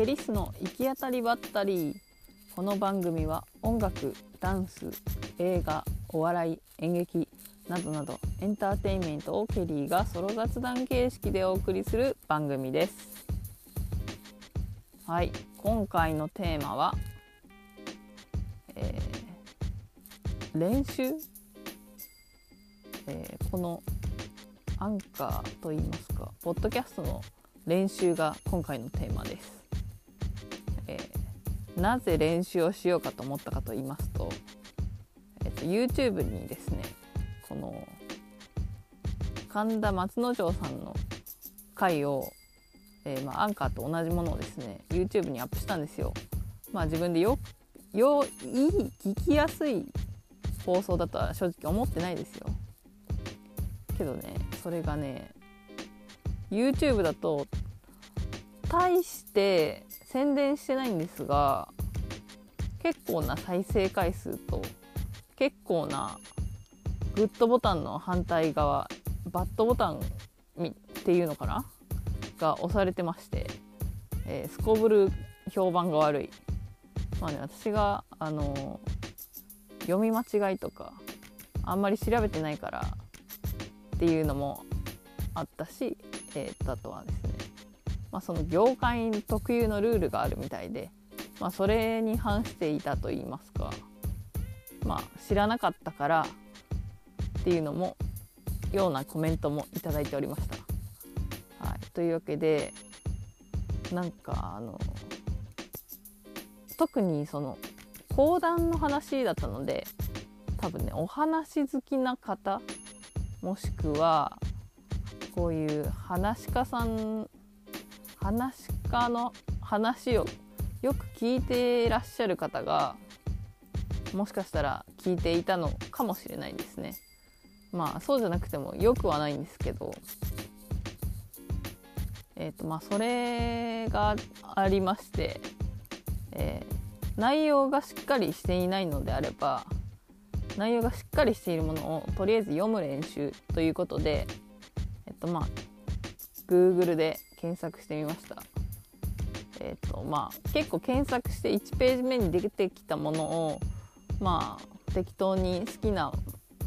ケリスの行き当たりばったり。この番組は音楽ダンス映画お笑い演劇などなどエンターテインメントをケリーがソロ雑談形式でお送りする番組です。はい今回のテーマは、えー練習、えーこのアンカーといいますかポッドキャストの練習が今回のテーマです、えーなぜ練習をしようかと思ったかと言いますと,、えっと YouTube にですねこの神田松之丞さんの回を、えーまあ、アンカーと同じものをですね YouTube にアップしたんですよ。まあ、自分でよよいい聞きやすい放送だとは正直思ってないですよ。けどねそれがね YouTube だと大して宣伝してないんですが結構な再生回数と結構なグッドボタンの反対側バッドボタンっていうのかな？が押されてまして、えーすこぶる評判が悪い。まあね私があのー読み間違いとかあんまり調べてないからっていうのもあったし、えーあとはですね、まあ、その業界特有のルールがあるみたいで、まあ、それに反していたと言いますか、まあ、知らなかったからっていうのもようなコメントもいいておりました。はい、というわけでなんかあの特にその講談の話だったので多分ねお話好きな方もしくはこういう話し家さん話し家の話をよく聞いていらっしゃる方がもしかしたら聞いていたのかもしれないですね。まあそうじゃなくてもよくはないんですけどえーとまあ、それがありまして、えー内容がしっかりしていないのであれば内容がしっかりしているものをとりあえず読む練習ということでえっとまあ Google で検索してみました。えっとまあ結構検索して1ページ目に出てきたものをまあ適当に好きな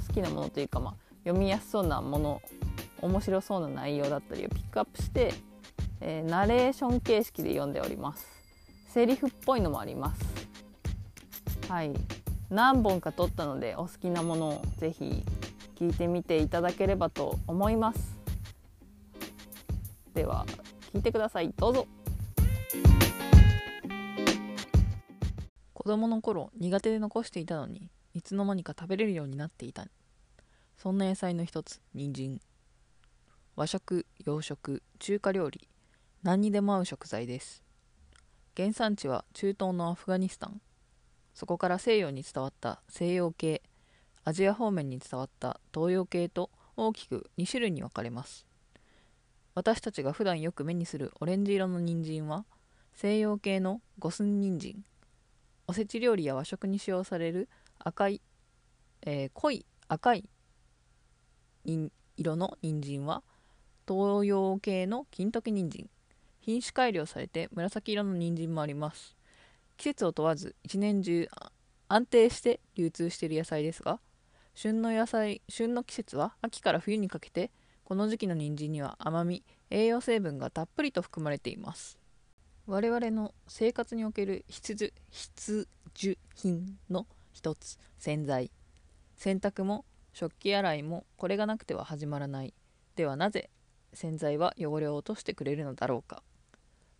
好きなものというか、まあ、読みやすそうなもの面白そうな内容だったりをピックアップして、えーナレーション形式で読んでおります。セリフっぽいのもあります。はい。何本か撮ったのでお好きなものをぜひ聞いてみていただければと思います。では聞いてください。どうぞ。子供の頃苦手で残していたのにいつの間にか食べれるようになっていた。そんな野菜の一つ人参。和食洋食中華料理。何にでも合う食材です。原産地は中東のアフガニスタン。そこから西洋に伝わった西洋系。アジア方面に伝わった東洋系と大きく2種類に分かれます。私たちが普段よく目にするオレンジ色の人参は西洋系の五寸人参。おせち料理や和食に使用される赤い、えー濃い赤い色の人参は東洋系の金時人参。品種改良されて紫色の人参もあります。季節を問わず一年中安定して流通している野菜ですが旬の野菜旬の季節は秋から冬にかけてこの時期の人参には甘み栄養成分がたっぷりと含まれています。我々の生活における必需必需品の一つ洗剤。洗濯も食器洗いもこれがなくては始まらない。ではなぜ洗剤は汚れを落としてくれるのだろうか。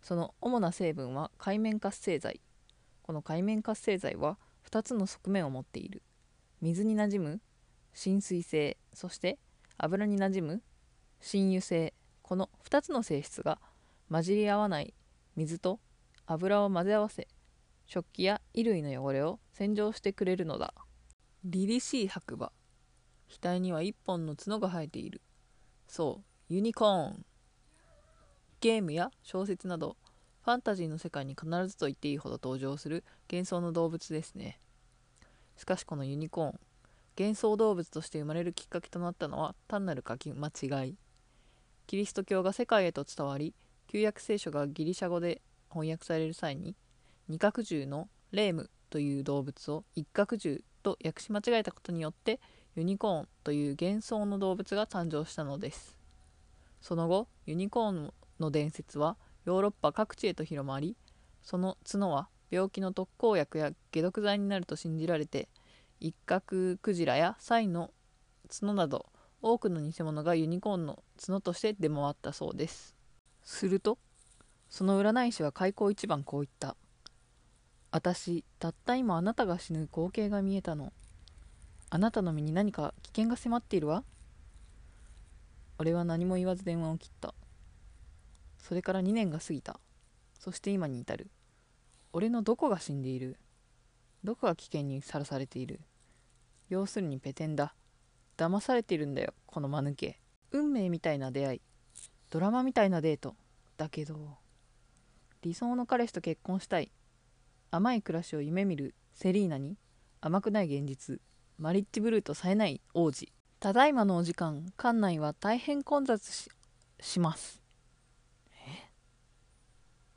その主な成分は界面活性剤。この界面活性剤は2つの側面を持っている。水になじむ浸水性そして油になじむ浸油性。この2つの性質が混じり合わない水と油を混ぜ合わせ食器や衣類の汚れを洗浄してくれるのだ。凛々しい白馬。額には一本の角が生えている。そうユニコーン。ゲームや小説などファンタジーの世界に必ずと言っていいほど登場する幻想の動物ですね。しかしこのユニコーン幻想動物として生まれるきっかけとなったのは単なる書き間違い。キリスト教が世界へと伝わり旧約聖書がギリシャ語で翻訳される際に二角獣のレームという動物を一角獣と訳し間違えたことによってユニコーンという幻想の動物が誕生したのです。その後ユニコーンの伝説はヨーロッパ各地へと広まりその角は病気の特効薬や解毒剤になると信じられて一角クジラやサイの角など多くの偽物がユニコーンの角として出回ったそうです。するとその占い師は開口一番こう言った「私たった今あなたが死ぬ光景が見えたの。あなたの身に何か危険が迫っているわ」俺は何も言わず電話を切った。それから2年が過ぎた。そして今に至る。俺のどこが死んでいる。どこが危険にさらされている。要するにペテンだ。騙されているんだよこの間抜け。運命みたいな出会いドラマみたいなデートだけど理想の彼氏と結婚したい甘い暮らしを夢見るセリーナに甘くない現実マリッジブルーと冴えない王子。ただいまのお時間館内は大変混雑しします。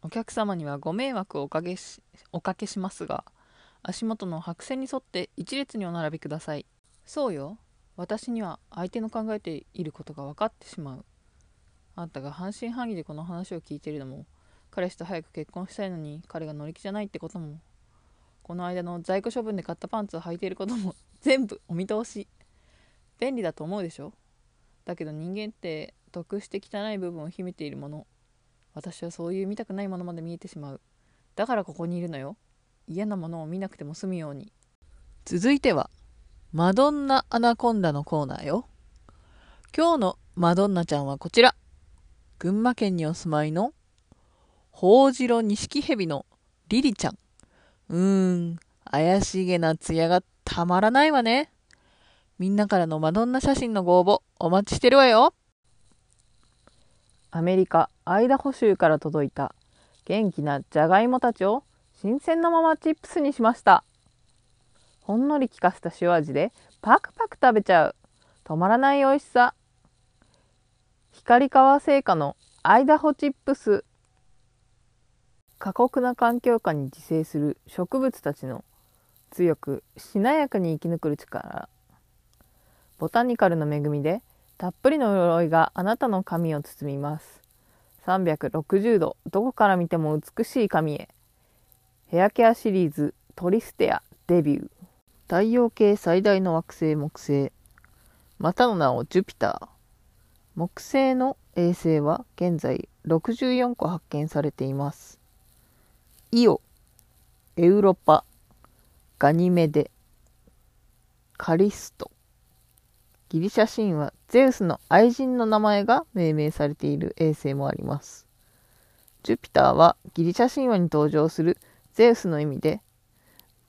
お客様にはご迷惑をおかけしおかけしますが足元の白線に沿って一列にお並びください。そうよ。私には相手の考えていることが分かってしまう。あんたが半信半疑でこの話を聞いているのも彼氏と早く結婚したいのに彼が乗り気じゃないってこともこの間の在庫処分で買ったパンツを履いていることも全部お見通し。便利だと思うでしょ？だけど人間って得して汚い部分を秘めているもの。私はそういう見たくないものまで見えてしまう。だからここにいるのよ。嫌なものを見なくても済むように。続いてはマドンナアナコンダのコーナーよ。今日のマドンナちゃんはこちら。群馬県にお住まいのホウジロニシキヘビのリリちゃん。うーん怪しげな艶がたまらないわね。みんなからのマドンナ写真のご応募お待ちしてるわよ。アメリカアイダホ州から届いた元気なじゃがいもたちを新鮮なままチップスにしました。ほんのり効かせた塩味でパクパク食べちゃう。止まらない美味しさ。光川製菓のアイダホチップス。過酷な環境下に自生する植物たちの強くしなやかに生き抜く力。ボタニカルの恵みでたっぷりの潤いがあなたの髪を包みます。360度どこから見ても美しい髪へ。ヘアケアシリーズトリステアデビュー。太陽系最大の惑星木星。またの名をジュピター。木星の衛星は現在64個発見されています。イオエウロパガニメデカリスト。ギリシャ神話ゼウスの愛人の名前が命名されている衛星もあります。ジュピターはギリシャ神話に登場するゼウスの意味で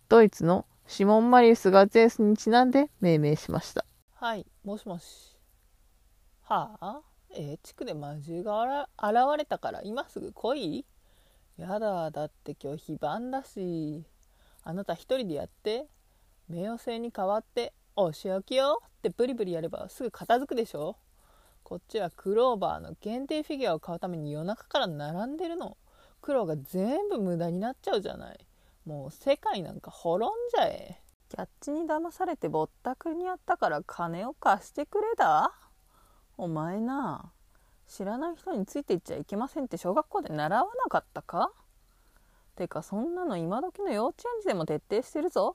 ドイツのシモン・マリウスがゼウスにちなんで命名しました。はいもしもし。はあ？えー、地区で魔獣が現れたから今すぐ来い？やだだって今日非番だし。あなた一人でやって冥王星に代わってお仕置きよってブリブリやればすぐ片付くでしょ？こっちはクローバーの限定フィギュアを買うために夜中から並んでるの。苦労が全部無駄になっちゃうじゃない。もう世界なんか滅んじゃえ。キャッチに騙されてぼったくりにあったから金を貸してくれだ。お前な知らない人についていっちゃいけませんって小学校で習わなかったか？てかそんなの今時の幼稚園児でも徹底してるぞ。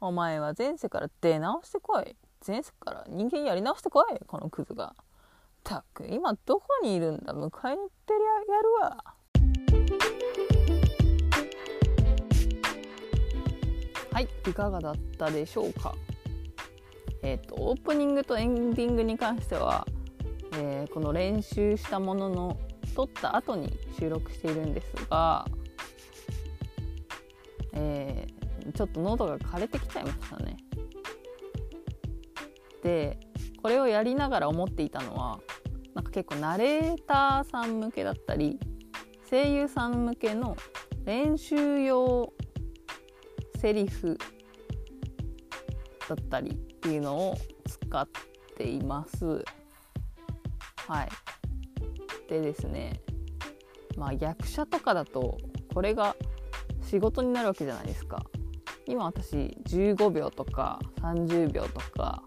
お前は前世から出直してこい。前世から人間やり直してこいこのクズが。たく今どこにいるんだ？迎えに行ってりゃやるわ。はいいかがだったでしょうか？えっ、ー、とオープニングとエンディングに関しては、えー、この練習したものの撮った後に収録しているんですが、えーちょっと喉が枯れてきちゃいましたね。でこれをやりながら思っていたのはなんか結構ナレーターさん向けだったり声優さん向けの練習用セリフだったりっていうのを使っています。はい、でですねまあ役者とかだとこれが仕事になるわけじゃないですか今私15秒とか30秒とか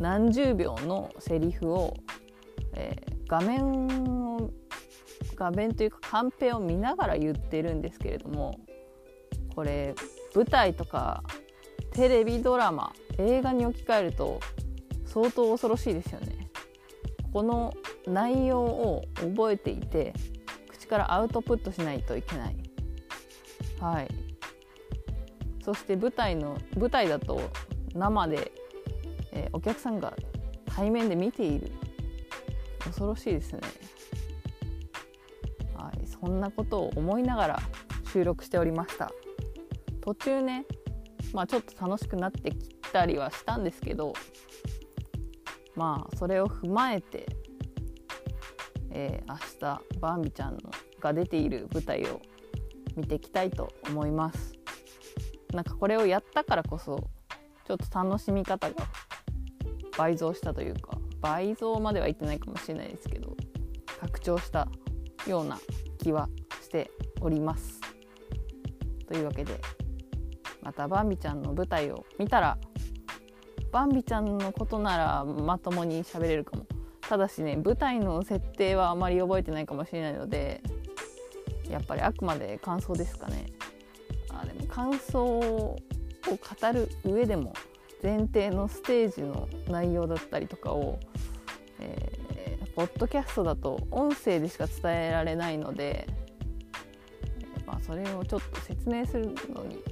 何十秒のセリフを、えー、画面を画面というかカンペを見ながら言ってるんですけれどもこれ舞台とかテレビドラマ映画に置き換えると相当恐ろしいですよね。この内容を覚えていて口からアウトプットしないといけない。はい、そして舞台の舞台だと生で、えー、お客さんが対面で見ている恐ろしいですね。はい、そんなことを思いながら収録しておりました。途中ねまあちょっと楽しくなってきたりはしたんですけどまあそれを踏まえて、えー、明日バンビちゃんのが出ている舞台を見ていきたいと思います。なんかこれをやったからこそちょっと楽しみ方が倍増したというか倍増までは言ってないかもしれないですけど拡張したような気はしております。というわけでまたバンビちゃんの舞台を見たらバンビちゃんのことならまともに喋れるかも。ただしね舞台の設定はあまり覚えてないかもしれないのでやっぱりあくまで感想ですかね。あでも感想を語る上でも前提のステージの内容だったりとかを、えー、ポッドキャストだと音声でしか伝えられないので、まあ、それをちょっと説明するのに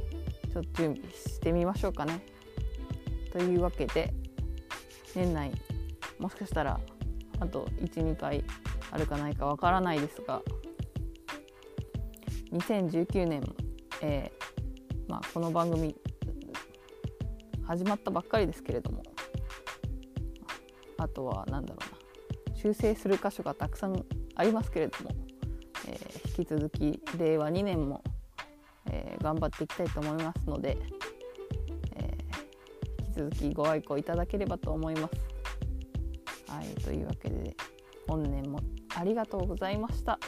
ちょっと準備してみましょうかね。というわけで年内もしかしたらあと12回あるかないかわからないですが2019年、えー、まあ、この番組始まったばっかりですけれどもあとは何だろうな修正する箇所がたくさんありますけれども、えー、引き続き令和2年も、頑張っていきたいと思いますので、引き続きご愛顧いただければと思います。はい、というわけで本年もありがとうございました。